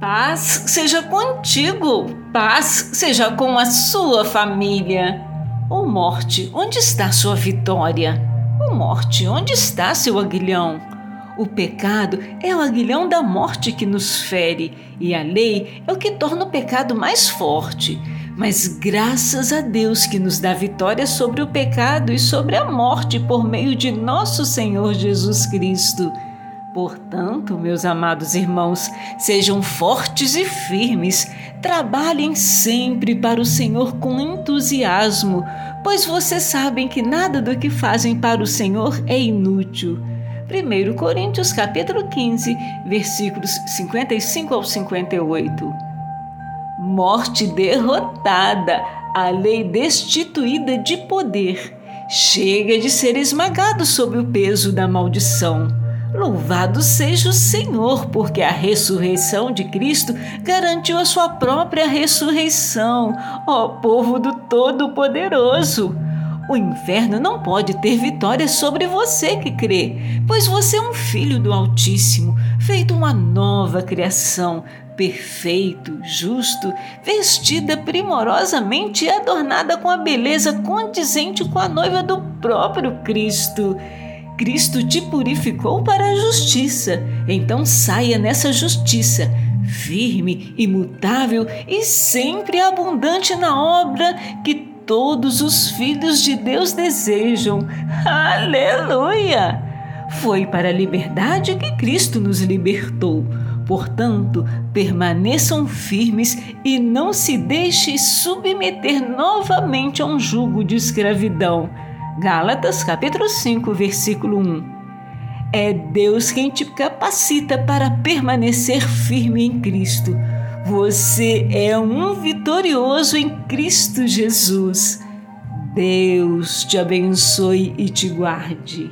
Paz seja contigo, paz seja com a sua família. Ô oh, morte, onde está sua vitória? Ô oh, morte, onde está seu aguilhão? O pecado é o aguilhão da morte que nos fere, e a lei é o que torna o pecado mais forte. Mas graças a Deus que nos dá vitória sobre o pecado e sobre a morte por meio de nosso Senhor Jesus Cristo. Portanto, meus amados irmãos, sejam fortes e firmes, trabalhem sempre para o Senhor com entusiasmo, pois vocês sabem que nada do que fazem para o Senhor é inútil. 1 Coríntios capítulo 15, versículos 55 ao 58. Morte derrotada, a lei destituída de poder, chega de ser esmagado sob o peso da maldição. Louvado seja o Senhor, porque a ressurreição de Cristo garantiu a sua própria ressurreição, ó povo do Todo-Poderoso. O inferno não pode ter vitória sobre você que crê, pois você é um filho do Altíssimo, feito uma nova criação, perfeito, justo, vestida primorosamente e adornada com a beleza condizente com a noiva do próprio Cristo. Cristo te purificou para a justiça, então saia nessa justiça, firme, imutável e sempre abundante na obra que todos os filhos de Deus desejam. Aleluia! Foi para a liberdade que Cristo nos libertou. Portanto, permaneçam firmes e não se deixem submeter novamente a um jugo de escravidão. Gálatas capítulo 5, versículo 1. É Deus quem te capacita para permanecer firme em Cristo. Você é um vitorioso em Cristo Jesus. Deus te abençoe e te guarde.